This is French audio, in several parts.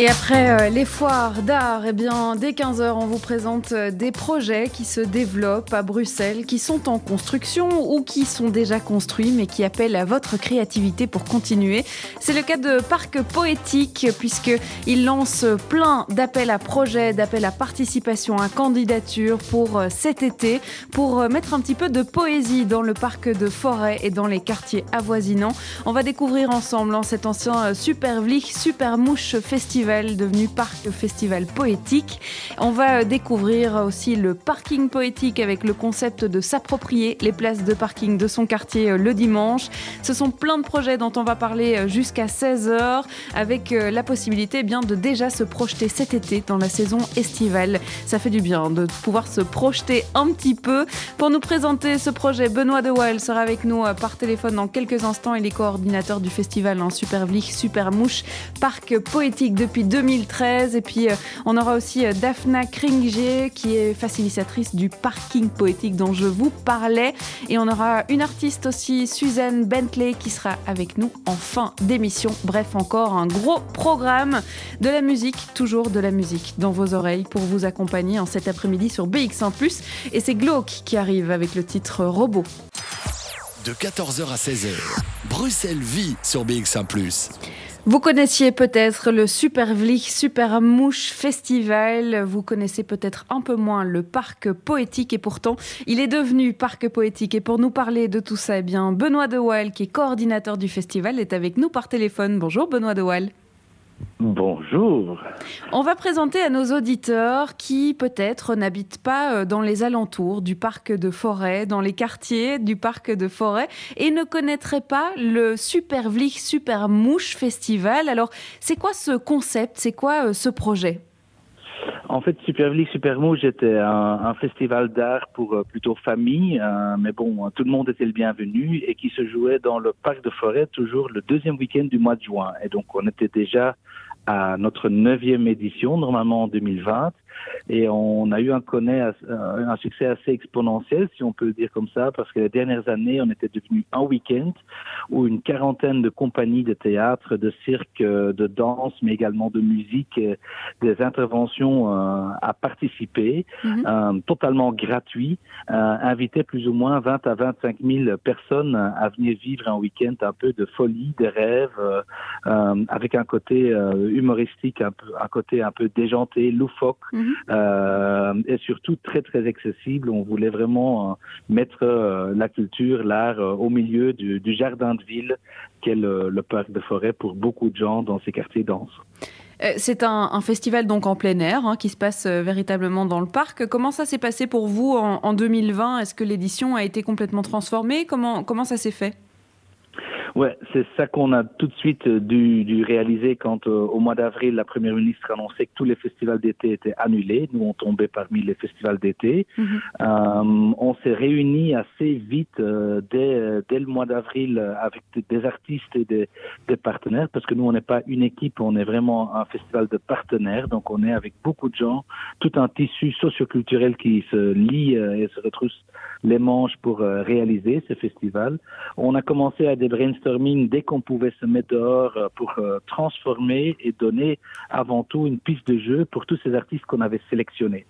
et après euh, les foires d'art, eh bien, dès 15h, on vous présente euh, des projets qui se développent à Bruxelles, qui sont en construction ou qui sont déjà construits, mais qui appellent à votre créativité pour continuer. C'est le cas de Parc Poétique, puisqu'il lance plein d'appels à projets, d'appels à participation, à candidature pour euh, cet été, pour mettre un petit peu de poésie dans le parc de forêt et dans les quartiers avoisinants. On va découvrir ensemble hein, cet ancien Super Vlich, Super Mouche Festival devenu parc festival poétique. On va découvrir aussi le parking poétique avec le concept de s'approprier les places de parking de son quartier euh, le dimanche. Ce sont plein de projets dont on va parler euh, jusqu'à 16h avec euh, la possibilité eh bien de déjà se projeter cet été dans la saison estivale. Ça fait du bien de pouvoir se projeter un petit peu. Pour nous présenter ce projet, Benoît De Waal sera avec nous par téléphone dans quelques instants. Il est coordinateur du festival en Super Vlich, Super Mouche, parc poétique depuis 2013. Et puis, euh, on aura aussi euh, Daphna Kringé, qui est facilitatrice du parking poétique dont je vous parlais. Et on aura une artiste aussi, Suzanne Bentley, qui sera avec nous en fin d'émission. Bref, encore un gros programme de la musique, toujours de la musique dans vos oreilles pour vous accompagner en cet après-midi sur BX1 ⁇ Et c'est Glauque qui arrive avec le titre Robot. De 14h à 16h, Bruxelles vit sur BX1 ⁇ vous connaissiez peut-être le Super Vlich Super Mouche Festival. Vous connaissez peut-être un peu moins le parc poétique et pourtant il est devenu parc poétique. Et pour nous parler de tout ça, eh bien Benoît De Waal, qui est coordinateur du festival, est avec nous par téléphone. Bonjour Benoît De Waal. Bonjour. On va présenter à nos auditeurs qui peut-être n'habitent pas euh, dans les alentours du parc de forêt, dans les quartiers du parc de forêt et ne connaîtraient pas le Super Vlich Super Mouche Festival. Alors, c'est quoi ce concept? C'est quoi euh, ce projet? En fait, Super Super Mouche était un, festival d'art pour euh, plutôt famille, euh, mais bon, tout le monde était le bienvenu et qui se jouait dans le parc de forêt toujours le deuxième week-end du mois de juin. Et donc, on était déjà à notre neuvième édition, normalement en 2020. Et on a eu un, connaît, un succès assez exponentiel, si on peut le dire comme ça, parce que les dernières années, on était devenu un week-end où une quarantaine de compagnies de théâtre, de cirque, de danse, mais également de musique, des interventions euh, à participer, mhm. euh, totalement gratuit, euh, invitaient plus ou moins 20 à 25 000 personnes à venir vivre un week-end un peu de folie, de rêve, avec un côté humoristique, un, peu, un côté un peu déjanté, loufoque. Mhm. Euh, et surtout très très accessible. On voulait vraiment euh, mettre euh, la culture, l'art au milieu du, jardin de ville qu'est le, parc de forêt pour beaucoup de gens dans ces quartiers denses. C'est un, festival donc en plein air hein, qui se passe véritablement dans le parc. Comment ça s'est passé pour vous en, en 2020 Est-ce que l'édition a été complètement transformée? Comment, comment ça s'est fait? Ouais, c'est ça qu'on a tout de suite euh, dû, dû réaliser quand euh, au mois d'avril la première ministre annonçait que tous les festivals d'été étaient annulés. Nous on tombait parmi les festivals d'été. Mhm. euh, on s'est réunis assez vite euh, dès, dès le mois d'avril avec des, artistes et des, des, partenaires parce que nous on n'est pas une équipe, on est vraiment un festival de partenaires. Donc on est avec beaucoup de gens, tout un tissu socioculturel qui se lie et se retrousse les manches pour réaliser ce festival. On a commencé à des brainstorming dès qu'on pouvait se mettre dehors euh, pour euh, transformer et donner avant tout une piste de jeu pour tous ces artistes qu'on avait sélectionnés.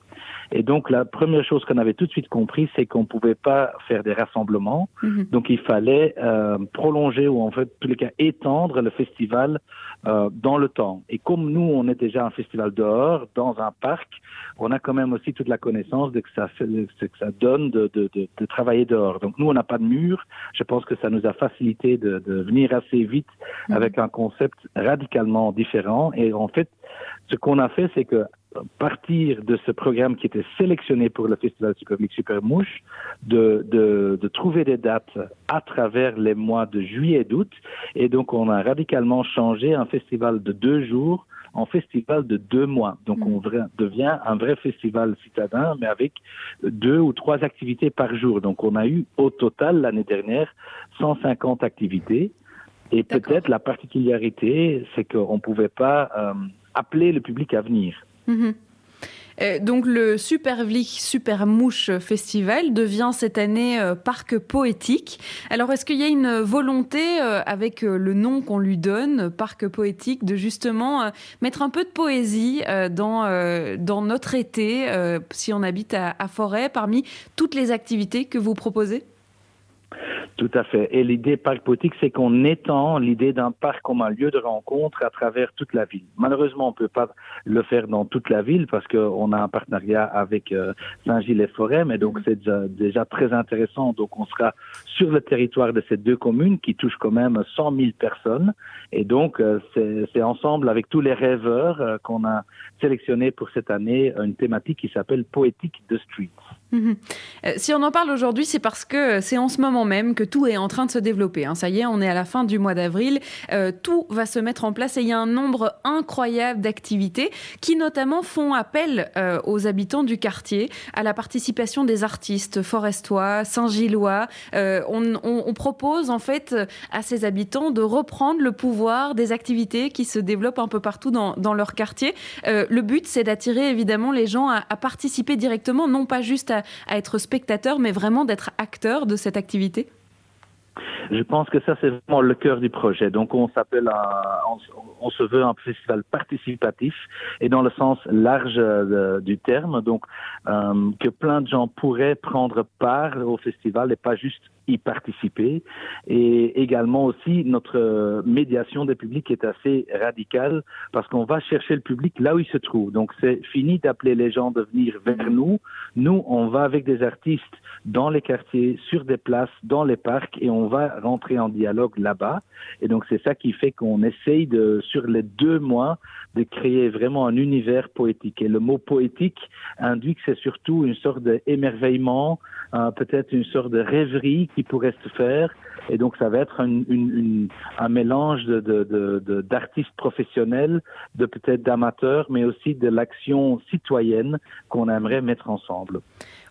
Et donc la première chose qu'on avait tout de suite compris, c'est qu'on pouvait pas faire des rassemblements. Mhm. Donc il fallait euh, prolonger ou en fait, tous les cas, étendre le festival euh, dans le temps. Et comme nous, on est déjà un festival dehors, dans un parc, on a quand même aussi toute la connaissance de que ça, fait, que ça donne de, de, de, de, travailler dehors. Donc nous, on n'a pas de mur. Je pense que ça nous a facilité de, de venir assez vite mhm. avec un concept radicalement différent. Et en fait, ce qu'on a fait, c'est que partir de ce programme qui était sélectionné pour le Festival Supermic Super Mouche, de, de, de, trouver des dates à travers les mois de juillet et d'août. Et donc, on a radicalement changé un festival de deux jours en festival de deux mois. Donc, on mm. devient un vrai festival citadin, mais avec deux ou trois activités par jour. Donc, on a eu au total l'année dernière 150 activités Et peut-être la particularité, c'est qu'on ne pouvait pas euh, appeler le public à venir. Mhm. Euh, donc le Supervlic Super Mouche Festival devient cette année euh, parc poétique. Alors est-ce qu'il y a une volonté euh, avec le nom qu'on lui donne, parc poétique, de justement mettre un peu de poésie dans, dans notre été, si on habite à Forêt, parmi toutes les activités que vous proposez? Tout à fait. Et l'idée parc poétique, c'est qu'on étend l'idée d'un parc comme un lieu de rencontre à travers toute la ville. Malheureusement, on ne peut pas le faire dans toute la ville parce qu'on a un partenariat avec euh, Saint-Gilles-et-Forêt, mais donc c'est déjà, très intéressant. Donc on sera sur le territoire de ces deux communes qui touchent quand même 100 000 personnes. Et donc euh, c'est ensemble avec tous les rêveurs euh, qu'on a sélectionné pour cette année une thématique qui s'appelle Poétique de Streets. Mhm. Euh, si on en parle aujourd'hui, c'est parce que c'est en ce moment même que tout est en train de se développer. Hein. Ça y est, on est à la fin du mois d'avril. Tout va se mettre en place et il y a un nombre incroyable d'activités qui notamment font appel aux habitants du quartier, à la participation des artistes forestois, Saint-Gillois. On, propose en fait à ces habitants de reprendre le pouvoir des activités qui se développent un peu partout dans, leur quartier. le but, c'est d'attirer évidemment les gens à, participer directement, non pas juste à être spectateur, mais vraiment d'être acteur de cette activité je pense que ça, c'est vraiment le cœur du projet. Donc, on s'appelle, on, se veut un festival participatif et dans le sens large euh, du terme. Donc, euh, que plein de gens pourraient prendre part au festival et pas juste y participer. Et également aussi, notre médiation des publics est assez radicale parce qu'on va chercher le public là où il se trouve. Donc, c'est fini d'appeler les gens de venir vers nous. Nous, on va avec des artistes dans les quartiers, sur des places, dans les parcs et on va rentrer en dialogue là-bas. Et donc, c'est ça qui fait qu'on essaye de, sur les deux mois, de créer vraiment un univers poétique. Et le mot poétique induit que c'est surtout une sorte d'émerveillement, euh, peut-être une sorte de rêverie qui pourrait se faire. Et donc, ça va être un mélange d'artistes professionnels, de peut-être d'amateurs, mais aussi de l'action citoyenne qu'on aimerait mettre ensemble.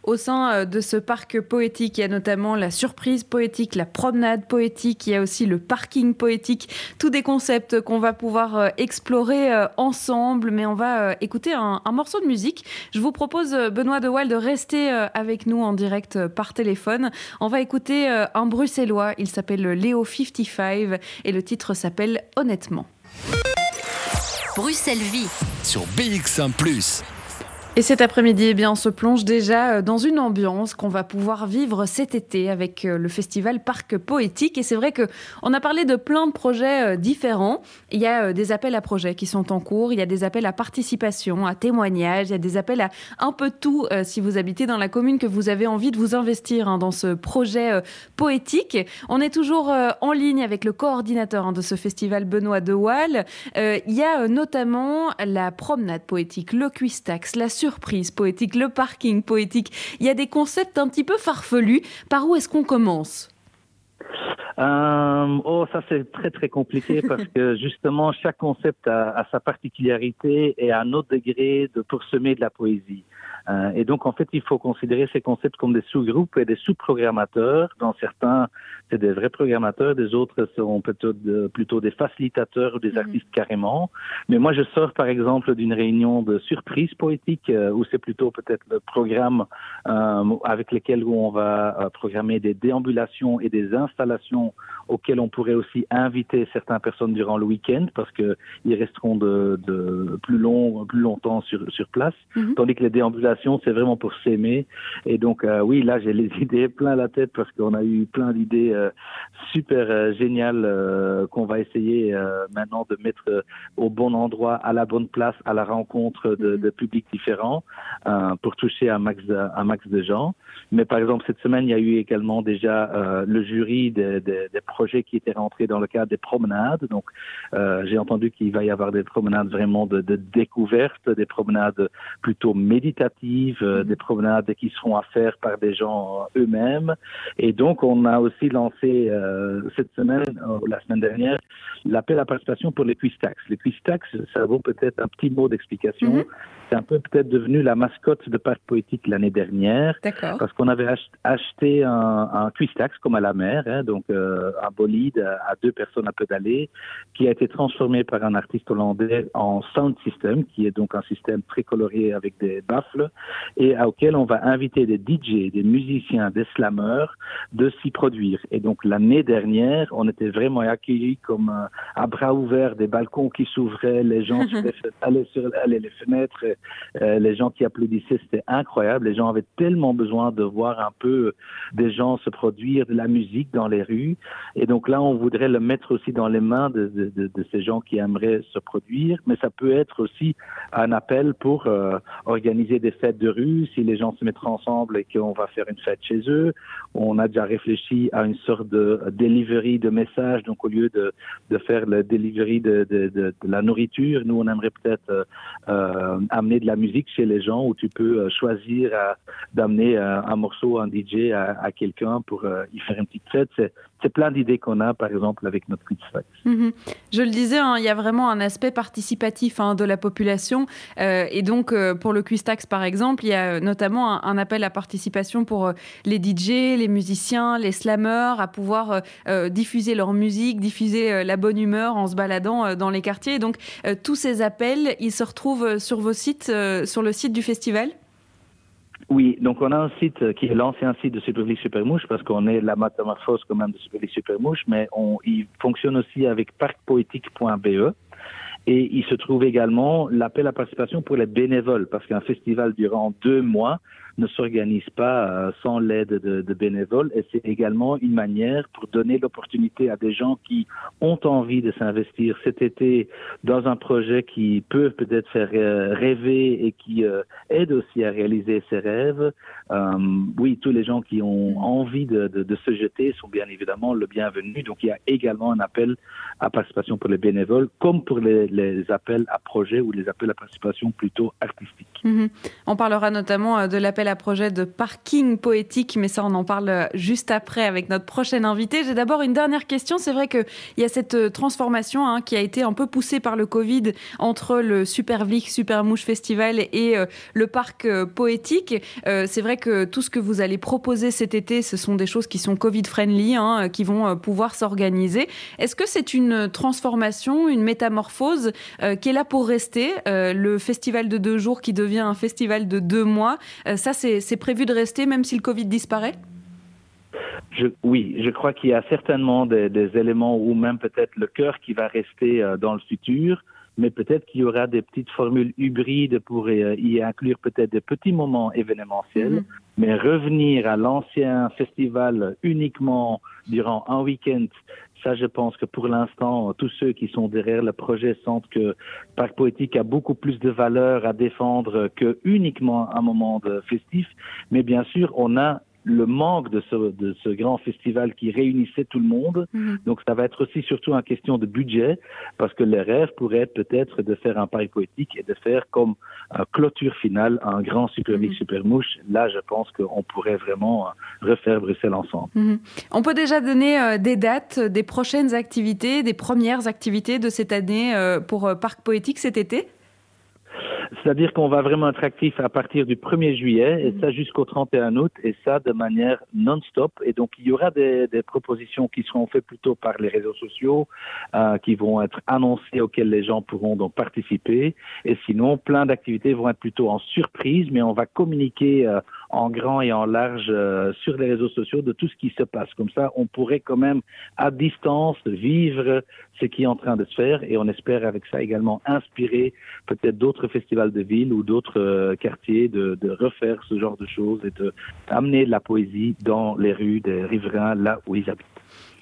Au sein euh, de ce parc poétique, il y a notamment la surprise poétique, la promenade poétique, il y a aussi le parking poétique, tous des concepts qu'on va pouvoir euh, explorer euh, ensemble. Mais on va écouter un, morceau de musique. Je vous propose, Benoît De Waal, de rester avec nous en direct par téléphone. On va écouter un bruxellois, il s'appelle Léo 55 et le titre s'appelle Honnêtement. Bruxelles Vie sur BX1 ⁇ et cet après-midi, eh bien, on se plonge déjà euh, dans une ambiance qu'on va pouvoir vivre cet été avec euh, le festival Parc Poétique. Et c'est vrai que on a parlé de plein de projets euh, différents. Il y a des appels à projets qui sont en cours, il y a des appels à participation, à témoignages, il y a des appels à un peu tout si vous habitez dans la commune que vous avez envie de vous investir hein, dans ce projet poétique. On est toujours en ligne avec le coordinateur hein, de ce festival, Benoît Dewal. il y a notamment la promenade poétique, le Quistax, la surprise poétique, le parking poétique. Il y a des concepts un petit peu farfelus. Par où est-ce qu'on commence? Euh, oh, ça c'est très très compliqué parce que justement chaque concept a, sa particularité et a un autre degré de pour semer de la poésie. Euh, et donc, en fait, il faut considérer ces concepts comme des sous-groupes et des sous-programmateurs. Dans certains, c'est des vrais programmateurs, des autres seront plutôt, plutôt des facilitateurs ou des mhm. artistes carrément. Mais moi, je sors par exemple d'une réunion de surprise poétique euh, où c'est plutôt peut-être le programme euh, avec lequel on va euh, programmer des déambulations et des installations auxquelles on pourrait aussi inviter certaines personnes durant le week-end parce qu'ils resteront de, de, plus long, plus longtemps sur, sur place. Mhm. Tandis que les déambulations c'est vraiment pour s'aimer. Et donc, euh, oui, là, j'ai les idées plein la tête parce qu'on a eu plein d'idées super euh, géniales qu'on va essayer maintenant de mettre au bon endroit, à la bonne place, à la rencontre de, mm-hmm. publics différents pour toucher un max, de, un max de gens. Mais par exemple, cette semaine, il y a eu également déjà le jury des, projets qui étaient rentrés dans le cadre des promenades. Donc, j'ai entendu qu'il va y avoir des promenades vraiment de, de découverte, des promenades plutôt méditatives mhm. des promenades qui seront à faire par des gens eux-mêmes. Et donc, on a aussi lancé cette semaine, ou la semaine dernière, l'appel à participation pour les quiz tax. Les quiz tax, ça vaut peut-être un petit mot d'explication. Mhm. C'est un peu peut-être devenu la mascotte de Parc Poétique l'année dernière. Parce qu'on avait acheté un, un quiz tax comme à la mer, hein, donc euh, un bolide à deux personnes à pédaler, qui a été transformé par un artiste hollandais en sound system, qui est donc un système très coloré avec des baffles, et auquel on va inviter des DJ, des musiciens, des slammers de s'y produire. Et donc l'année dernière, on était vraiment accueillis comme à bras ouverts, des balcons qui s'ouvraient, les gens allaient sur les fenêtres, euh, les gens qui applaudissaient, c'était incroyable. Les gens avaient tellement besoin de voir un peu des gens se produire, de la musique dans les rues. Et donc là, on voudrait le mettre aussi dans les mains de, de, de ces gens qui aimeraient se produire. Mais ça peut être aussi un appel pour euh, organiser des fêtes de rue, si les gens se mettent ensemble et qu'on va faire une fête chez eux. On a déjà réfléchi à une sorte de delivery de messages. Donc au lieu de, de faire le delivery de, de, de, la nourriture, nous on aimerait peut-être euh, euh amener de la musique chez les gens où tu peux euh, choisir d'amener un morceau, un DJ à, à quelqu'un pour y faire une petite fête. C'est plein d'idées qu'on a, par exemple, avec notre quiz mhm. Je le disais, hein, il y a vraiment un aspect participatif hein, de la population. Euh, et donc, euh, pour le quiz par exemple, il y a notamment un, appel à participation pour euh, les DJ, les musiciens, les slammers, à pouvoir diffuser leur musique, diffuser la bonne humeur en se baladant dans les quartiers. Et donc, tous ces appels, ils se retrouvent sur vos sites, sur le site du festival? Oui, donc on a un site qui est l'ancien site de Superligue Supermouche parce qu'on est la métamorphose quand même de Superligue Supermouche, mais on, il fonctionne aussi avec parcpoétique.be. Et il se trouve également l'appel à participation pour les bénévoles, parce qu'un festival durant deux mois, ne s'organise pas euh, sans l'aide de, bénévoles et c'est également une manière pour donner l'opportunité à des gens qui ont envie de s'investir cet été dans un projet qui peut peut-être faire euh, rêver et qui euh, aide aussi à réaliser ses rêves. oui, tous les gens qui ont envie de, se jeter sont bien évidemment le bienvenu. Donc il y a également un appel à participation pour les bénévoles, comme pour les, appels à projets ou les appels à participation plutôt artistiques. Mm-hmm. On parlera notamment de l'appel projet de parking poétique, mais ça, on en parle juste après avec notre prochaine invité. J'ai d'abord une dernière question. C'est vrai qu'il y a cette euh, transformation hein, qui a été un peu poussée par le Covid entre le Super Vlic, Super Mouche Festival et euh, le parc euh, poétique. c'est vrai que tout ce que vous allez proposer cet été, ce sont des choses qui sont Covid-friendly, hein, qui vont pouvoir s'organiser. Est-ce que c'est une transformation, une métamorphose qui est là pour rester Le festival de deux jours qui devient un festival de deux mois, ça, c'est prévu de rester même si le Covid disparaît? Je, oui, je crois qu'il y a certainement des, éléments ou même peut-être le cœur qui va rester euh, dans le futur, mais peut-être qu'il y aura des petites formules hybrides pour euh, y inclure peut-être des petits moments événementiels, mhm. mais revenir à l'ancien festival uniquement durant un week-end ça, je pense que pour l'instant, tous ceux qui sont derrière le projet sentent que Parc Poétique a beaucoup plus de valeur à défendre que uniquement un moment festif. Mais bien sûr, on a le manque de ce, de ce grand festival qui réunissait tout le monde. Mhm. Donc ça va être aussi surtout une question de budget, parce que le rêve pourrait être peut-être de faire un pari poétique et de faire comme clôture finale un grand super mm super mouche. Là, je pense qu'on pourrait vraiment euh, refaire Bruxelles ensemble. Mhm. On peut déjà donner euh, des dates des prochaines activités, des premières activités de cette année euh, pour Parc Poétique cet été? C'est-à-dire qu'on va vraiment être actif à partir du 1er juillet et mhm. ça jusqu'au 31 août et ça de manière non-stop. Et donc il y aura des, des, propositions qui seront faites plutôt par les réseaux sociaux, euh, qui vont être annoncées auxquelles les gens pourront donc participer. Et sinon, plein d'activités vont être plutôt en surprise, mais on va communiquer euh, en grand et en large euh, sur les réseaux sociaux de tout ce qui se passe. Comme ça, on pourrait quand même à distance vivre ce qui est en train de se faire et on espère avec ça également inspirer peut-être d'autres festivals de ville ou d'autres euh, quartiers de, refaire ce genre de choses et de de la poésie dans les rues des riverains là où ils habitent.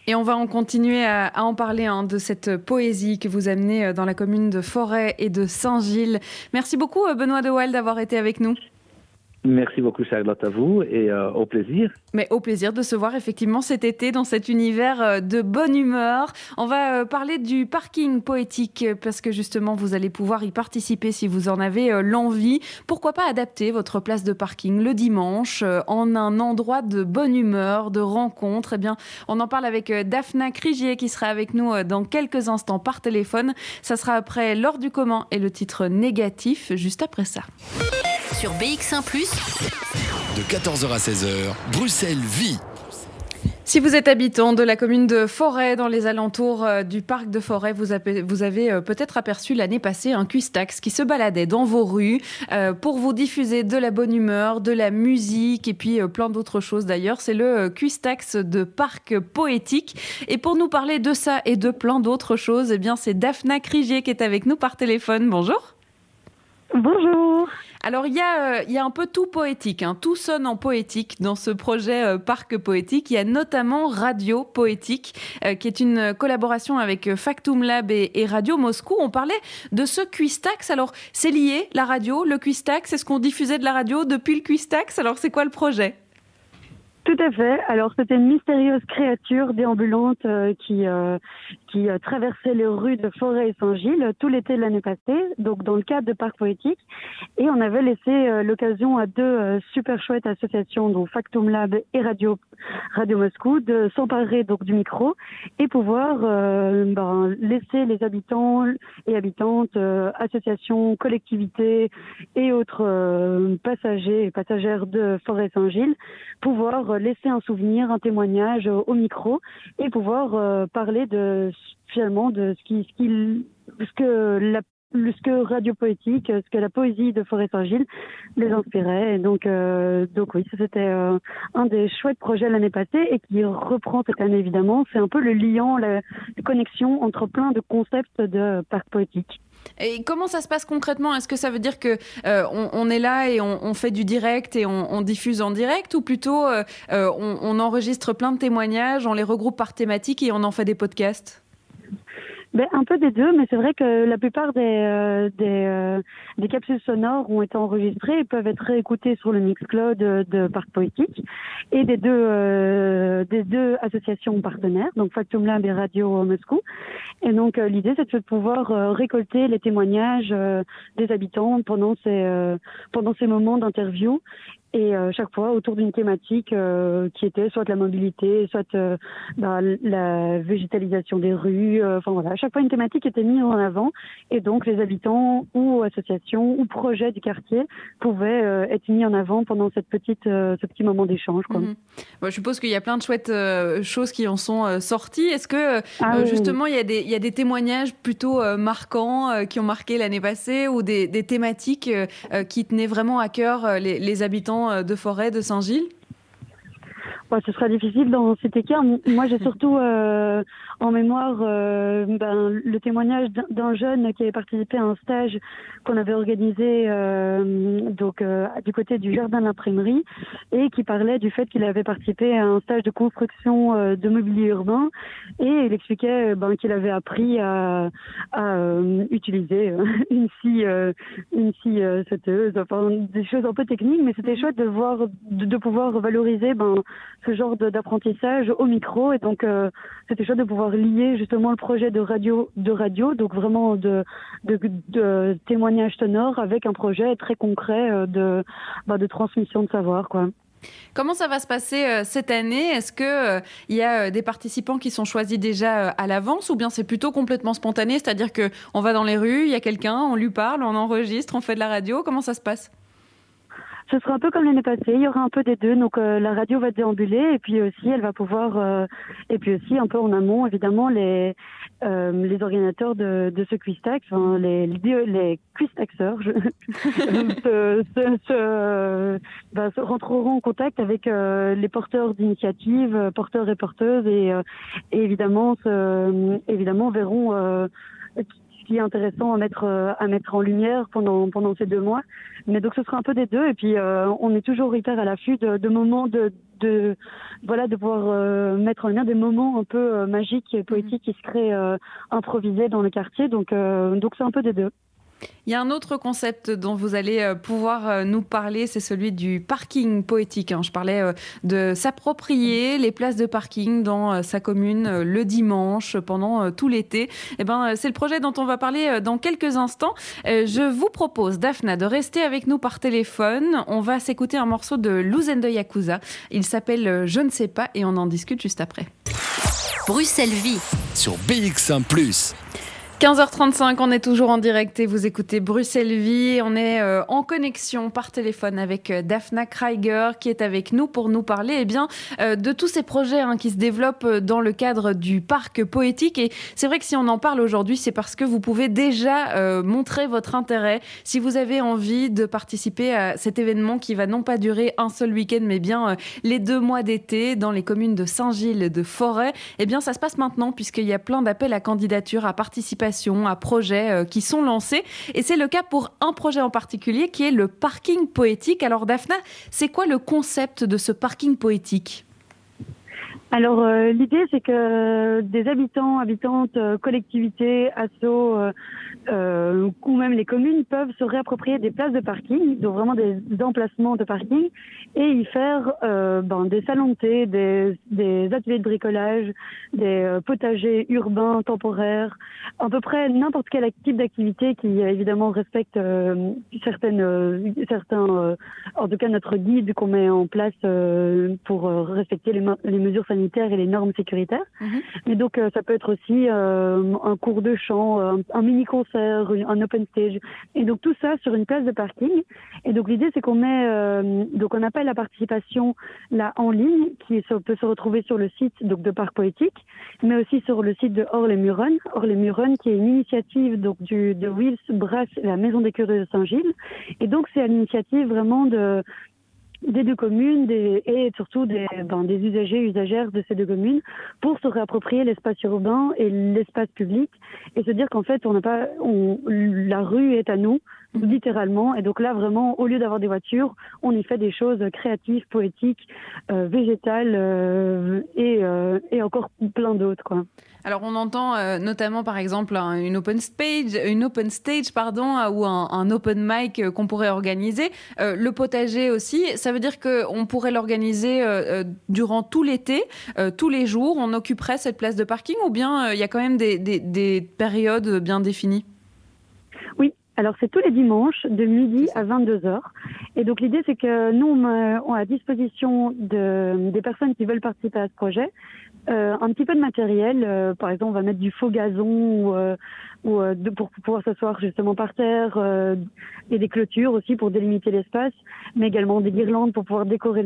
Et on va en continuer à, en parler hein, de cette poésie que vous amenez euh, dans la commune de Forêt et de Saint-Gilles. Merci beaucoup Benoît De d'avoir été avec nous. Merci beaucoup Charlotte à vous et euh, au plaisir. Mais au plaisir de se voir effectivement cet été dans cet univers euh, de bonne humeur. On va euh, parler du parking poétique parce que justement vous allez pouvoir y participer si vous en avez l'envie. Pourquoi pas adapter votre place de parking le dimanche en un endroit de bonne humeur, de rencontre? Eh bien, on en parle avec Daphna Crigier qui sera avec nous dans quelques instants par téléphone. Ça sera après l'heure du commun et le titre négatif juste après ça sur BX1 ⁇ De 14h à 16h, Bruxelles vit. Si vous êtes habitant de la commune de Forêt, dans les alentours euh, du parc de Forêt, vous avez, euh, peut-être aperçu l'année passée un cuistax qui se baladait dans vos rues euh, pour vous diffuser de la bonne humeur, de la musique et puis plein d'autres choses d'ailleurs. C'est le cuistax de parc poétique. Et pour nous parler de ça et de plein d'autres choses, eh bien c'est Daphna Crigier qui est avec nous par téléphone. Bonjour. Bonjour. Alors, il y, a, euh, il y a un peu tout poétique, hein. tout sonne en poétique dans ce projet euh, Parc Poétique. Il y a notamment Radio Poétique, euh, qui est une collaboration avec Factum Lab et, Radio Moscou. On parlait de ce Quistax. Alors, c'est lié, la radio, le Quistax? C'est ce qu'on diffusait de la radio depuis le Quistax? Alors, c'est quoi le projet? Tout à fait. Alors c'était une mystérieuse créature déambulante euh, qui euh, qui euh, traversait les rues de Forêt et Saint-Gilles tout l'été de l'année passée, donc dans le cadre de Parc Poétique, et on avait laissé l'occasion à deux super chouettes associations, donc Factum Lab et Radio Radio Moscou, de s'emparer donc du micro et pouvoir ben, laisser les habitants et habitantes, associations, collectivités et autres passagers et passagères de Forêt Saint-Gilles pouvoir laisser un souvenir, un témoignage au micro et pouvoir euh, parler de finalement de ce que la ce que Radio Poétique, ce que la poésie de Forêt Saint-Gilles les inspirait. Donc, euh, donc oui, c'était euh, un des chouettes projets l'année passée et qui reprend cette année évidemment. C'est un peu le liant, la connexion entre plein de concepts de parc poétique. Et comment ça se passe concrètement? Est-ce que ça veut dire que euh, on, est là et on, fait du direct et on, diffuse en direct, ou plutôt euh, euh, on, enregistre plein de témoignages, on les regroupe par thématique et on en fait des podcasts? Ben, un peu des deux, mais c'est vrai que la plupart des, euh, euh, des, capsules sonores ont été enregistrées et peuvent être réécoutées sur le Mixcloud de, de Parc Poétique et des deux, euh, associations partenaires, donc Factum Lab et Radio Moscou. Et donc l'idée, c'est de pouvoir récolter les témoignages des habitants pendant ces moments d'interview et euh, chaque fois autour d'une thématique euh, qui était soit la mobilité, soit euh, bah, la végétalisation des rues. Enfin voilà, à chaque fois une thématique était mise en avant et donc les habitants ou associations ou projets du quartier pouvaient être mis en avant pendant cette petite, ce petit moment d'échange. Mhm. je suppose qu'il y a plein de chouettes choses qui en sont sorties. Est-ce que ah justement il y, a des, il y, a des témoignages plutôt marquants qui ont marqué l'année passée ou des, des thématiques qui tenaient vraiment à cœur les, les habitants euh, de forêt de Saint-Gilles ce sera difficile dans cet écart. Moi, j'ai surtout euh, en mémoire euh, ben, le témoignage d'un jeune qui avait participé à un stage qu'on avait organisé euh, donc du côté du jardin de l'imprimerie et qui parlait du fait qu'il avait participé à un stage de construction de mobilier urbain et il expliquait ben, qu'il avait appris à, utiliser une scie, une scie sauteuse, enfin des choses un peu techniques, mais c'était chouette de voir, de, de pouvoir valoriser ben, ce genre d'apprentissage au micro. Et donc, euh, c'était chouette de pouvoir lier justement le projet de radio, de radio donc vraiment de, de, témoignage sonore, avec un projet très concret euh, de, bah, de transmission de savoir. Quoi. Comment ça va se passer euh, cette année? Est-ce qu'il il y a des participants qui sont choisis déjà à l'avance? Ou bien c'est plutôt complètement spontané? C'est-à-dire qu'on va dans les rues, il y a quelqu'un, on lui parle, on enregistre, on fait de la radio Comment ça se passe? Ce sera un peu comme l'année passée. Il y aura un peu des deux. Donc euh, la radio va déambuler et puis aussi elle va pouvoir euh, et puis aussi un peu en amont évidemment les euh, les organisateurs de, de ce quiz-tax, enfin, les les se, se, se, bah, se, rentreront en contact avec les porteurs d'initiatives, porteurs et porteuses et, et évidemment évidemment verront qui est intéressant à mettre euh, à mettre en lumière pendant pendant ces deux mois. Mais donc ce sera un peu des deux et puis euh, on est toujours hyper à l'affût de, de, moments de, de voilà de pouvoir euh, mettre en lumière des moments un peu magiques et poétiques qui se créent improvisés dans le quartier. Donc donc c'est un peu des deux. Il y a un autre concept dont vous allez euh, pouvoir euh, nous parler, c'est celui du parking poétique. Hein. Je parlais euh, de s'approprier les places de parking dans sa commune le dimanche pendant tout l'été. Eh ben, c'est le projet dont on va parler dans quelques instants. Je vous propose, Daphna, de rester avec nous par téléphone. On va s'écouter un morceau de Luzende Yakuza. Il s'appelle Je ne sais pas et on en discute juste après. Bruxelles Vie sur BX1 ⁇ 15h35, on est toujours en direct et vous écoutez Bruxelles Vie. On est euh, en connexion par téléphone avec euh, Daphna Kreiger qui est avec nous pour nous parler eh bien, euh, de tous ces projets hein, qui se développent dans le cadre du parc poétique. Et c'est vrai que si on en parle aujourd'hui, c'est parce que vous pouvez déjà montrer votre intérêt. Si vous avez envie de participer à cet événement qui va non pas durer un seul week-end, mais bien les deux mois d'été dans les communes de Saint-Gilles et de Forêt, eh bien ça se passe maintenant puisqu'il y a plein d'appels à candidature, à participer à projets euh, qui sont lancés. Et c'est le cas pour un projet en particulier qui est le parking poétique. Alors Daphna, c'est quoi le concept de ce parking poétique? Alors euh, l'idée c'est que des habitants, habitantes, euh, collectivités, assos euh, ou même les communes peuvent se réapproprier des places de parking, donc vraiment des emplacements de parking, et y faire ben, des salons de thé, des, ateliers de bricolage, des potagers urbains temporaires, à peu près n'importe quel type d'activité qui évidemment respecte certaines, certains, en tout cas notre guide qu'on met en place pour respecter les, mesures sanitaires et les normes sécuritaires. Mm Mais donc ça peut être aussi un cours de chant, un, un mini concert un open stage. Et donc tout ça sur une place de parking. Et donc l'idée c'est qu'on met, euh, donc on appelle la participation là en ligne, qui peut se retrouver sur le site donc de Parc Poétique, mais aussi sur le site de Orles-les-Muronnes. Orles-les-Muronnes qui est une initiative donc du de Wills Brass, la Maison des Curieux de Saint-Gilles. Et donc c'est l'initiative vraiment de des deux communes des, et surtout des, ben, des usagers usagères de ces deux communes pour se réapproprier l'espace urbain et l'espace public et se dire qu'en fait on n'a pas on, la rue est à nous littéralement. Et donc là vraiment au lieu d'avoir des voitures on y fait des choses créatives poétiques euh, végétales euh, et, euh, et encore plein d'autres quoi alors on entend euh, notamment par exemple une open stage, une open stage pardon, ou un, open mic euh, qu'on pourrait organiser. Euh, le potager aussi, ça veut dire qu'on pourrait l'organiser durant tout l'été, tous les jours. On occuperait cette place de parking ou bien il y a quand même des, des périodes bien définies? Oui, alors c'est tous les dimanches de midi à 22h. Et donc l'idée c'est que nous on a à disposition de, des personnes qui veulent participer à ce projet euh, un petit peu de matériel. Euh, par exemple, on va mettre du faux gazon ou, euh, ou de, pour pouvoir s'asseoir justement par terre et des clôtures aussi pour délimiter l'espace, mais également des guirlandes pour pouvoir décorer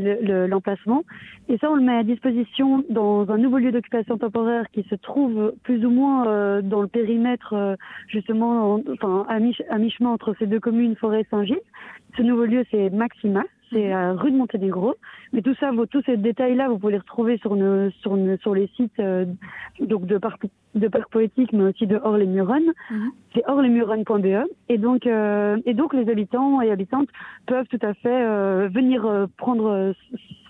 l'emplacement. Le, et ça, on le met à disposition dans un nouveau lieu d'occupation temporaire qui se trouve plus ou moins dans le périmètre justement, enfin à mi-chemin entre ces deux communes, Forêt et Saint-Gilles. Ce nouveau lieu, c'est Maxima c'est euh, rue de Monténégro. Mais tout ça, tous ces détails-là, vous pouvez les retrouver sur, sur, sur les sites euh, donc de Parc, de Parc Poétique, mais aussi de Hors-les-Muronnes. Mhm. C'est hors-les-muronnes.be. Et donc, euh, et donc, les habitants et habitantes peuvent tout à fait venir prendre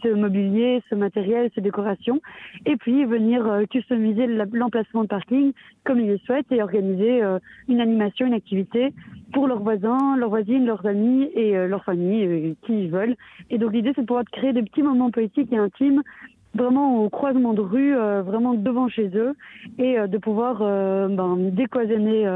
ce mobilier, ce matériel, ces décorations, et puis venir customiser l'emplacement de parking comme ils le souhaitent et organiser une animation, une activité pour leurs voisins, leurs voisines, leurs amis et euh, leurs familles, euh, qui veulent. Et donc l'idée, c'est de pouvoir créer des petits moments poétiques et intimes, vraiment au croisement de rue, euh, vraiment devant chez eux, et de pouvoir ben, décloisonner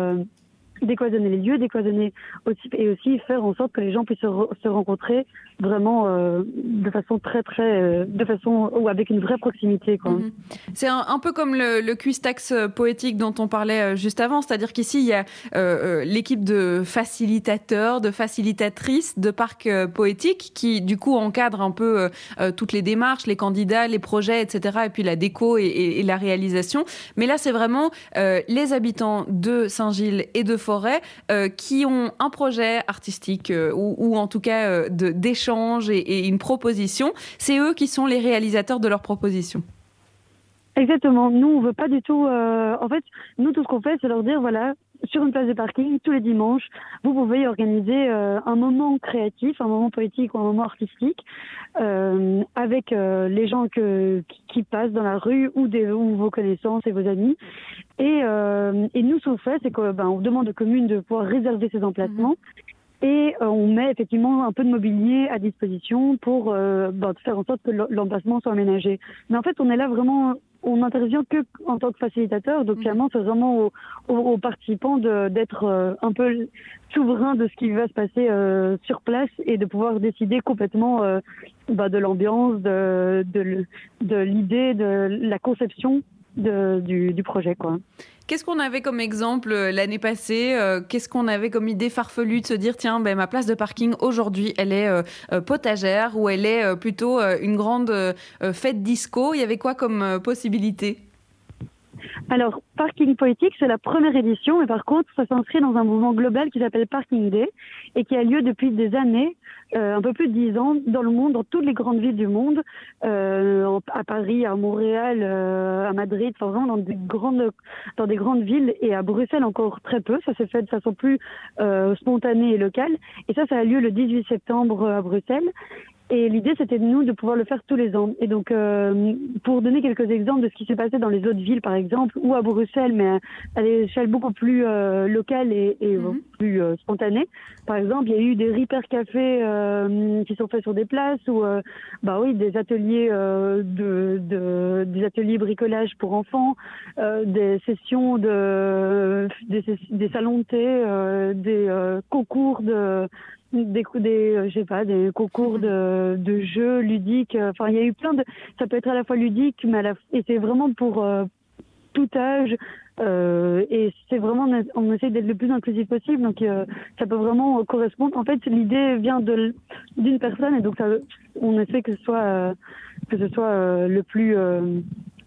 décloisonner les lieux, décloisonner aussi et aussi faire en sorte que les gens puissent se, rencontrer vraiment euh, de façon très très euh, de façon ou avec une vraie proximité. Mhm. C'est un, peu comme le, le Quistax euh, poétique dont on parlait juste avant, c'est-à-dire qu'ici il y a l'équipe de facilitateurs, de facilitatrices de parcs poétiques qui du coup encadrent un peu toutes les démarches, les candidats, les projets, etc. Et puis la déco et, et la réalisation. Mais là c'est vraiment les habitants de Saint-Gilles et de Fort euh, qui ont un projet artistique euh, ou, en tout cas euh, d'échange et, une proposition. C'est eux qui sont les réalisateurs de leur proposition. Exactement. Nous, on veut pas du tout. en fait, nous, tout ce qu'on fait, c'est leur dire voilà, sur une place de parking, tous les dimanches, vous pouvez organiser un moment créatif, un moment poétique ou un moment artistique avec les gens que, qui passent dans la rue ou, des, ou vos connaissances et vos amis. Et, et nous, ce qu'on fait, c'est qu'on ben, demande aux communes de pouvoir réserver ces emplacements. Mhm. Et euh, on met effectivement un peu de mobilier à disposition pour euh, bah, faire en sorte que l'emplacement soit aménagé. Mais en fait, on est là vraiment, on n'intervient que en tant que facilitateur. Donc, mmh. clairement, c'est vraiment aux, participants d'être euh, un peu souverains de ce qui va se passer sur place et de pouvoir décider complètement bah, de l'ambiance, de, de, de l'idée, de la conception du, projet. Quoi. Qu'est-ce qu'on avait comme exemple euh, l'année passée euh, Qu'est-ce qu'on avait comme idée farfelue de se dire tiens, ben, ma place de parking aujourd'hui, elle est euh, potagère ou elle est plutôt une grande fête disco Il y avait quoi comme possibilité? Alors, Parking Poétique, c'est la première édition, et par contre, ça s'inscrit dans un mouvement global qui s'appelle Parking Day, et qui a lieu depuis des années, euh, un peu plus de dix ans, dans le monde, dans toutes les grandes villes du monde, euh, à Paris, à Montréal, euh, à Madrid, enfin dans des grandes, dans des grandes villes, et à Bruxelles encore très peu. Ça s'est fait de façon plus spontanée et locale. Et ça, ça a lieu le 18 septembre à Bruxelles. Et l'idée, c'était de nous de pouvoir le faire tous les ans. Et donc, euh, pour donner quelques exemples de ce qui s'est passé dans les autres villes, par exemple, ou à Bruxelles, mais à, l'échelle beaucoup plus euh, locale et, et mhm. plus euh, spontanée. Par exemple, il y a eu des Repair Cafés euh, qui sont faits sur des places, ou bah oui, des ateliers de, de, des ateliers bricolage pour enfants, des sessions de des, des salons de thé, des concours de des, des euh, je sais pas, des concours de, de jeux ludiques. Euh, enfin, il y a eu plein de. Ça peut être à la fois ludique, mais à la, et c'est vraiment pour euh, tout âge. Et c'est vraiment, on essaie d'être le plus inclusif possible, donc ça peut vraiment correspondre. En fait, l'idée vient de d'une personne, et donc ça, on essaie que ce soit que ce soit le plus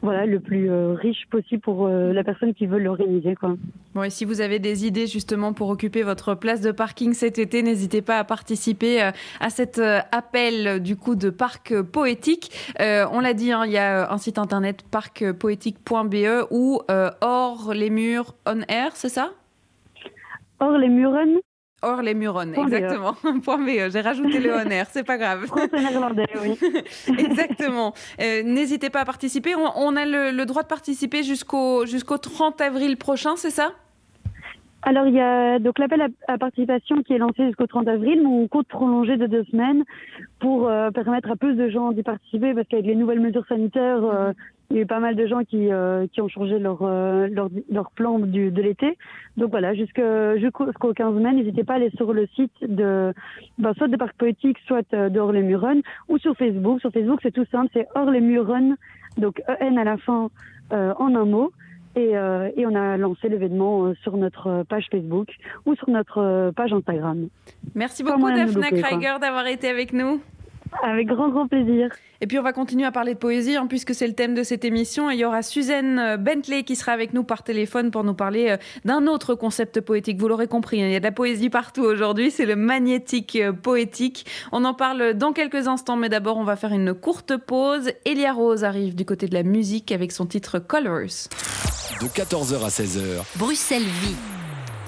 voilà, le plus euh, riche possible pour euh, la personne qui veut l'organiser. Quoi. Bon, et si vous avez des idées justement pour occuper votre place de parking cet été, n'hésitez pas à participer euh, à cet appel du coup de parc poétique. on l'a dit, hein, il y a un site internet parcpoétique.be ou hors les murs on air, c'est ça? Hors les murs Or les Muron, exactement. Point BE. J'ai rajouté le honneur, c'est pas grave. néerlandais, oui. exactement. Euh, n'hésitez pas à participer. On, a le, droit de participer jusqu'au jusqu'au 30 avril prochain, c'est ça? Alors, il y a donc l'appel à, participation qui est lancé jusqu'au 30 avril, mais on compte prolonger de deux semaines pour euh, permettre à plus de gens d'y participer parce qu'avec les nouvelles mesures sanitaires, euh, il y a eu pas mal de gens qui, euh, qui ont changé leur, euh, leur, leur, plan du, de l'été. Donc voilà, jusqu'au 15 mai, n'hésitez pas à aller sur le site de ben, soit de Parc Poétique, soit euh, de Orlémuron, ou sur Facebook. Sur Facebook, c'est tout simple, c'est Orlémuron, donc EN à la fin en un mot. Et, et, on a lancé l'événement sur notre page Facebook ou sur notre page Instagram. Merci beaucoup Daphne Krieger d'avoir été avec nous. Avec grand, grand plaisir. Et puis on va continuer à parler de poésie, hein, puisque c'est le thème de cette émission. il y aura Suzanne euh, Bentley qui sera avec nous par téléphone pour nous parler euh, d'un autre concept poétique. Vous l'aurez compris, hein, il y a de la poésie partout aujourd'hui. C'est le magnétique euh, poétique. On en parle dans quelques instants, mais d'abord on va faire une courte pause. Elia Rose arrive du côté de la musique avec son titre Colors. De 14h à 16h. Bruxelles vit.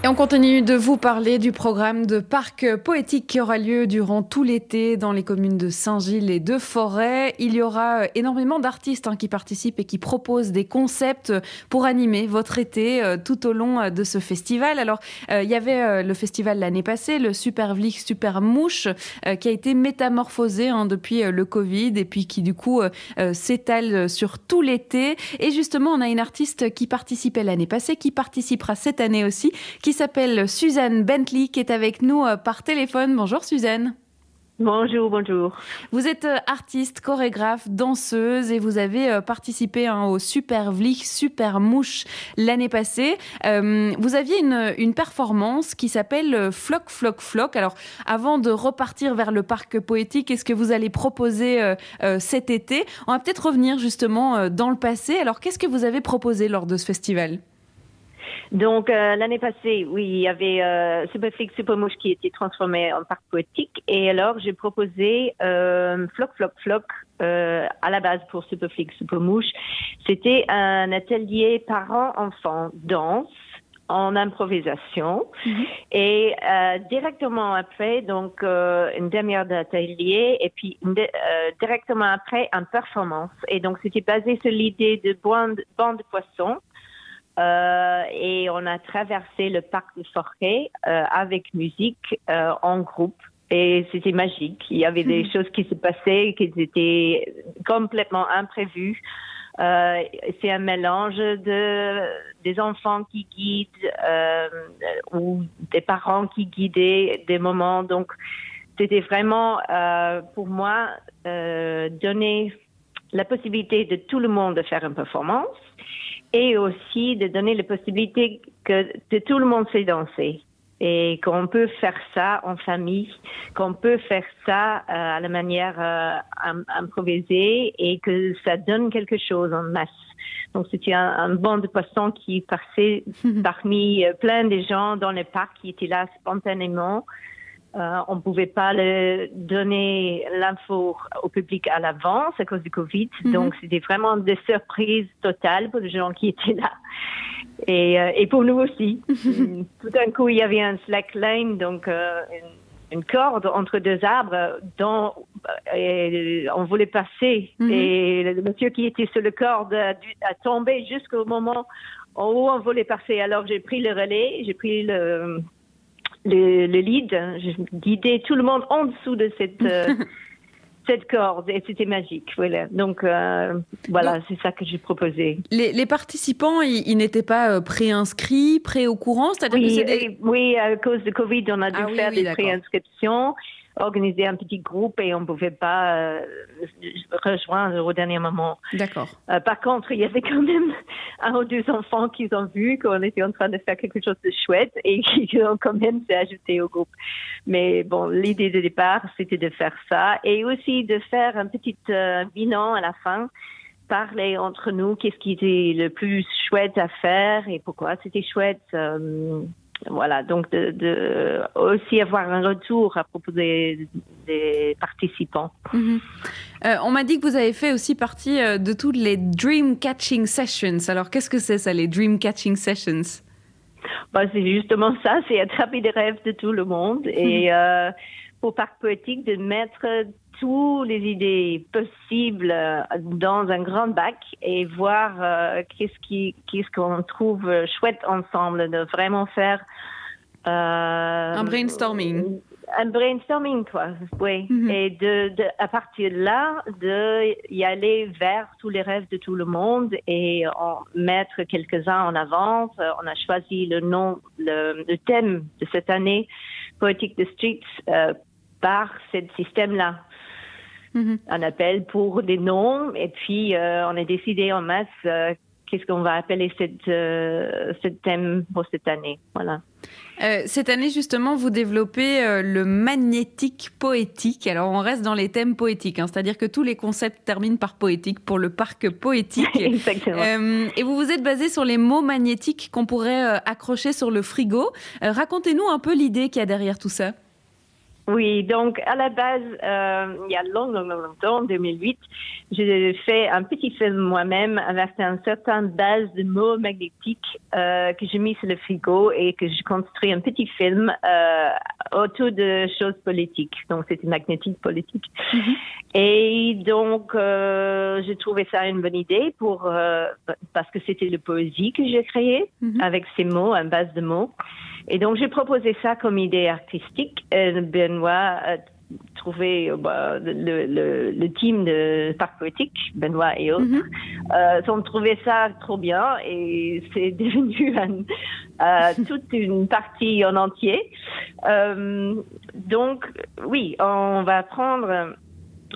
Et on continue de vous parler du programme de parc poétique qui aura lieu durant tout l'été dans les communes de Saint-Gilles et de Forêt. Il y aura énormément d'artistes hein, qui participent et qui proposent des concepts pour animer votre été euh, tout au long euh, de ce festival. Alors, euh, il y avait le festival l'année passée, le Super Vlick Super Mouche, qui a été métamorphosé hein, depuis le Covid et puis qui du coup s'étale sur tout l'été. Et justement, on a une artiste qui participait l'année passée, qui participera cette année aussi, s'appelle Suzanne Bentley, qui est avec nous euh, par téléphone. Bonjour Suzanne. Bonjour, bonjour. Vous êtes euh, artiste, chorégraphe, danseuse et vous avez euh, participé hein, au Super Vlich, Super Mouche l'année passée. vous aviez une, une, performance qui s'appelle Floc, Floc, Floc. Alors, avant de repartir vers le parc poétique, qu'est-ce que vous allez proposer cet été? On va peut-être revenir justement dans le passé. Alors, qu'est-ce que vous avez proposé lors de ce festival? Donc euh, l'année passée, oui, il y avait euh, Superflix Supermouche qui était transformé en parc poétique. Et alors j'ai proposé euh, Floc Floc Floc euh, à la base pour Superflix Supermouche. C'était un atelier parents-enfants danse en improvisation. Mhm. Et euh, directement après, donc euh, une demi-heure d'atelier et puis euh, directement après, une performance. Et donc c'était basé sur l'idée de bande, de poissons. Et on a traversé le parc de Forêt avec musique en groupe. Et c'était magique. Il y avait des mhm. choses qui se passaient qui étaient complètement imprévues. Euh, c'est un mélange de des enfants qui guident euh, ou des parents qui guidaient des moments. Donc, c'était vraiment euh, pour moi euh, donner la possibilité de tout le monde de faire une performance et aussi de donner la possibilité que de tout le monde sait danser et qu'on peut faire ça en famille, qu'on peut faire ça euh, à la manière euh, improvisée et que ça donne quelque chose en masse. Donc c'était un, un banc de poissons qui passait parmi euh, plein de gens dans le parc qui étaient là spontanément euh, on ne pouvait pas le donner l'info au public à l'avance à cause du Covid. Mhm. Donc, c'était vraiment des surprises totales pour les gens qui étaient là. Et, euh, et pour nous aussi. Tout d'un coup, il y avait un slackline, donc euh, une, corde entre deux arbres dont on voulait passer. Mhm. Et le monsieur qui était sur le corde a, a tombé jusqu'au moment où on voulait passer. Alors, j'ai pris le relais, j'ai pris le le, le lead. Je guidais tout le monde en dessous de cette, euh, cette corde et c'était magique. Voilà. Donc euh, voilà, c'est ça que j'ai proposé. Les, les participants, ils, n'étaient pas euh, préinscrits, pré au courant? Oui, oui, à cause de Covid, on a dû ah faire des préinscriptions organiser un petit groupe et on ne pouvait pas euh, rejoindre au dernier moment. D'accord. Euh, par contre, il y avait quand même un ou deux enfants qui ont vu qu'on était en train de faire quelque chose de chouette et qui ont quand même s'est ajouté au groupe. Mais bon, l'idée de départ, c'était de faire ça et aussi de faire un petit euh, bilan à la fin parler entre nous qu'est-ce qui était le plus chouette à faire et pourquoi c'était chouette. Voilà, donc de, aussi avoir un retour à propos des, participants. Mhm. Euh, on m'a dit que vous avez fait aussi partie euh, de toutes les Dream Catching Sessions. Alors, qu'est-ce que c'est ça, les Dream Catching Sessions? Bah, C'est justement ça, c'est attraper des rêves de tout le monde. Et euh, pour Parc Poétique, de mettre toutes les idées possibles euh, dans un grand bac et voir euh, qu'est-ce qui qu'est-ce qu'on trouve chouette ensemble de vraiment faire euh, un brainstorming. un brainstorming quoi. Oui. Mhm. et de, de, à partir de là de y aller vers tous les rêves de tout le monde et en mettre quelques-uns en avance. On a choisi le nom le, le thème de cette année poétique de streets euh, par ce système là Mhm. un appel pour des noms et puis euh, on a décidé en masse euh, qu'est-ce qu'on va appeler cette, euh, ce thème pour cette année. Voilà. cette année, justement, vous développez le magnétique poétique. Alors, on reste dans les thèmes poétiques, hein, c'est-à-dire que tous les concepts terminent par poétique pour le parc poétique. Exactement. et vous vous êtes basé sur les mots magnétiques qu'on pourrait accrocher sur le frigo. Racontez-nous un peu l'idée qu'il y a derrière tout ça. Oui, donc à la base, euh, il y a longtemps, longtemps, en 2008, j'ai fait un petit film moi-même avec un certain base de mots magnétiques euh, que j'ai mis sur le frigo et que j'ai construit un petit film euh, autour de choses politiques. Donc c'était magnétique politique. Mm-hmm. Et donc euh, j'ai trouvé ça une bonne idée pour euh, parce que c'était le poésie que j'ai créé mm-hmm. avec ces mots, un base de mots. Et donc, j'ai proposé ça comme idée artistique. Et Benoît a trouvé euh, bah, le, le, le, team de Parc Poétique, Benoît et autres, mm -hmm. euh, ont trouvé ça trop bien et c'est devenu un, euh, toute une partie en entier. Euh, donc, oui, on va prendre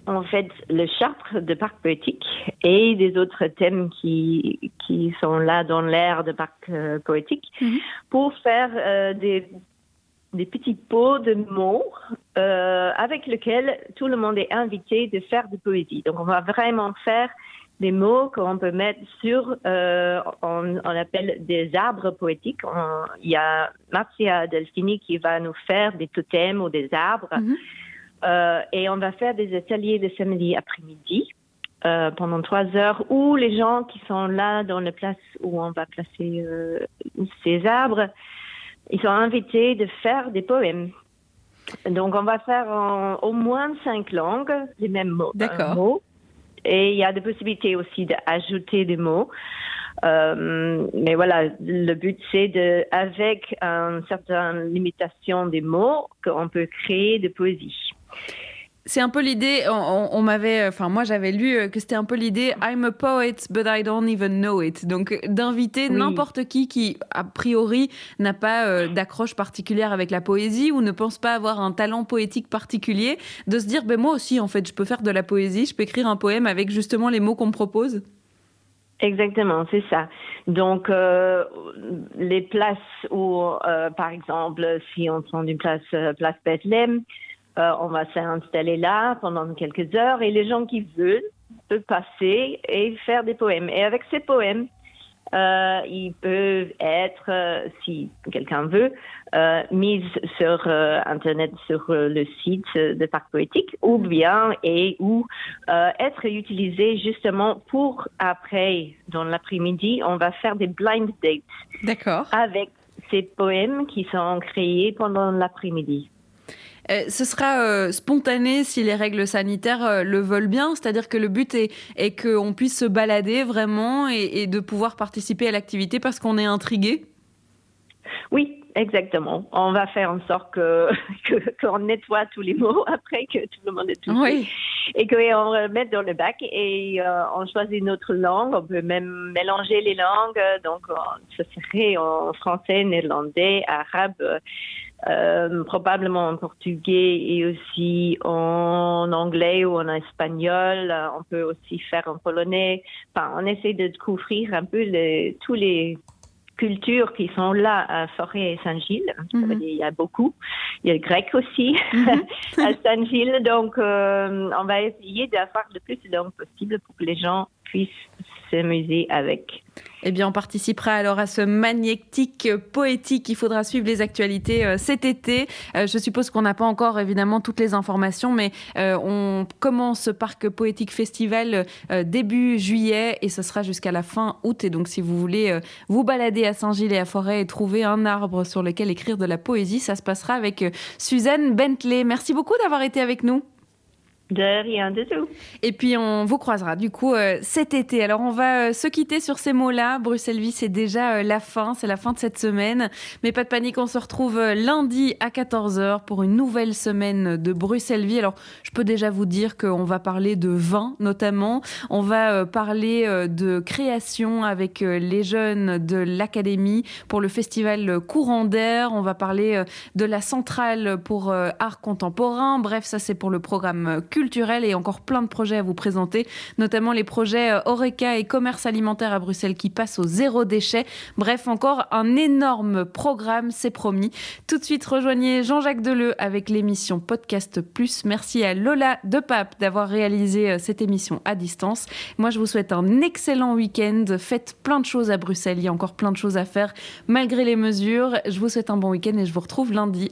en fait le chartre de parc poétique et des autres thèmes qui, qui sont là dans l'air de parc euh, poétique mhm. pour faire euh, des, des petits pots de mots euh, avec lesquels tout le monde est invité de faire de poésie. Donc on va vraiment faire des mots qu'on peut mettre sur, on, on, appelle des arbres poétiques. Il y a Marcia Delfini qui va nous faire des totems ou des arbres. Mhm. Et on va faire des ateliers le samedi après-midi pendant trois heures où les gens qui sont là dans la place où on va placer ces arbres, ils sont invités de faire des poèmes. Donc, on va faire au moins cinq langues, les mêmes mots. D'accord. Et il y a des possibilités aussi d'ajouter des mots. Euh, mais voilà, le but c'est de, avec une certaine limitation des mots, qu'on peut créer de poésie. C'est un peu l'idée, on, m'avait, enfin moi j'avais lu euh, que c'était un peu l'idée I'm a poet but I don't even know it. Donc d'inviter n'importe qui qui a priori n'a pas euh, d'accroche particulière avec la poésie ou ne pense pas avoir un talent poétique particulier, de se dire ben moi aussi en fait je peux faire de la poésie, je peux écrire un poème avec justement les mots qu'on me propose. Exactement, c'est ça. Donc, euh, les places où, euh, par exemple, si on prend une place, euh, place Bethlehem, on va s'installer là pendant quelques heures et les gens qui veulent peuvent passer et faire des poèmes. Et avec ces poèmes, euh, ils peuvent être, euh, si quelqu'un veut, euh, mis sur euh, Internet, sur le site de Parc Poétique, ou bien et ou être utilisés justement pour après, dans l'après-midi, on va faire des blind dates. D'accord. Avec ces poèmes qui sont créés pendant l'après-midi. Euh, ce sera euh, spontané si les règles sanitaires euh, le veulent bien, c'est-à-dire que le but est, est qu'on puisse se balader vraiment et, de pouvoir participer à l'activité parce qu'on est intrigué. Oui, Exactement. On va faire en sorte que qu'on nettoie tous les mots après que tout le monde est tout oui. et qu'on le mette dans le bac et on choisit notre langue. On peut même mélanger les langues. Donc, ce serait en français, néerlandais, arabe, euh, probablement en portugais et aussi en anglais ou en espagnol. Euh, on peut aussi faire en polonais. Enfin, on essaie de couvrir un peu les, tous les cultures qui sont là à Forêt et Saint-Gilles. Mhm. Il y a beaucoup. Il y a le grec aussi mhm. à Saint-Gilles. Donc, euh, on va essayer d'avoir le plus de langues possible pour que les gens puissent s'amuser avec. Eh bien, on participera alors à ce magnétique poétique. Il faudra suivre les actualités euh, cet été. Euh, je suppose qu'on n'a pas encore évidemment toutes les informations, mais euh, on commence ce parc poétique festival début juillet et ce sera jusqu'à la fin août. Et donc, si vous voulez vous balader à Saint-Gilles et à Forêt et trouver un arbre sur lequel écrire de la poésie, ça se passera avec Suzanne Bentley. Merci beaucoup d'avoir été avec nous. De rien du tout. Et puis on vous croisera du coup euh, cet été. Alors on va euh, se quitter sur ces mots-là. Bruxelles Vie, c'est déjà euh, la fin, c'est la fin de cette semaine. Mais pas de panique, on se retrouve lundi à 14h pour une nouvelle semaine de Bruxelles Vie. Alors je peux déjà vous dire qu'on va parler de vin notamment. On va parler de création avec les jeunes de l'Académie pour le festival Courant d'air. On va parler de la centrale pour art contemporain. Bref, ça c'est pour le programme culturel et encore plein de projets à vous présenter, notamment les projets euh, Oreca et commerce alimentaire à Bruxelles qui passent au zéro déchet. Bref, encore un énorme programme, c'est promis. Tout de suite, rejoignez Jean-Jacques Deleu avec l'émission Podcast Plus. Merci à Lola de Pape d'avoir réalisé euh, cette émission à distance. Moi, je vous souhaite un excellent week-end. Faites plein de choses à Bruxelles. Il y a encore plein de choses à faire malgré les mesures. Je vous souhaite un bon week-end et je vous retrouve lundi.